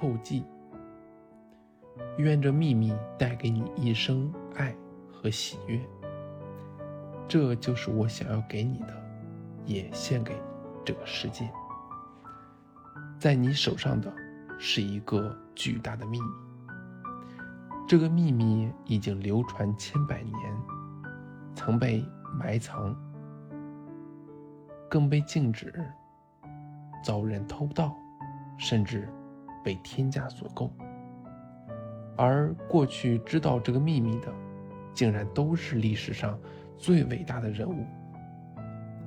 后记。愿这秘密带给你一生爱和喜悦。这就是我想要给你的，也献给这个世界。在你手上的是一个巨大的秘密，这个秘密已经流传千百年，曾被埋藏，更被禁止，遭人偷盗，甚至被天价所购。而过去知道这个秘密的，竟然都是历史上。最伟大的人物，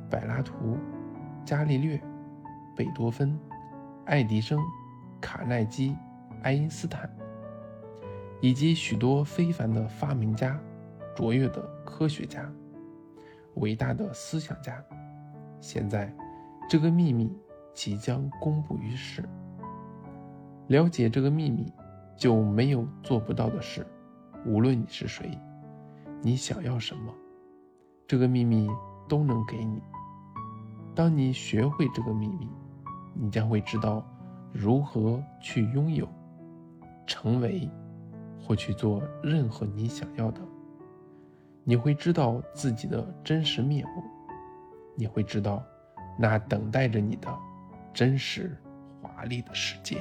柏拉图、伽利略、贝多芬、爱迪生、卡耐基、爱因斯坦，以及许多非凡的发明家、卓越的科学家、伟大的思想家。现在，这个秘密即将公布于世。了解这个秘密，就没有做不到的事。无论你是谁，你想要什么。这个秘密都能给你。当你学会这个秘密，你将会知道如何去拥有、成为或去做任何你想要的。你会知道自己的真实面目，你会知道那等待着你的真实华丽的世界。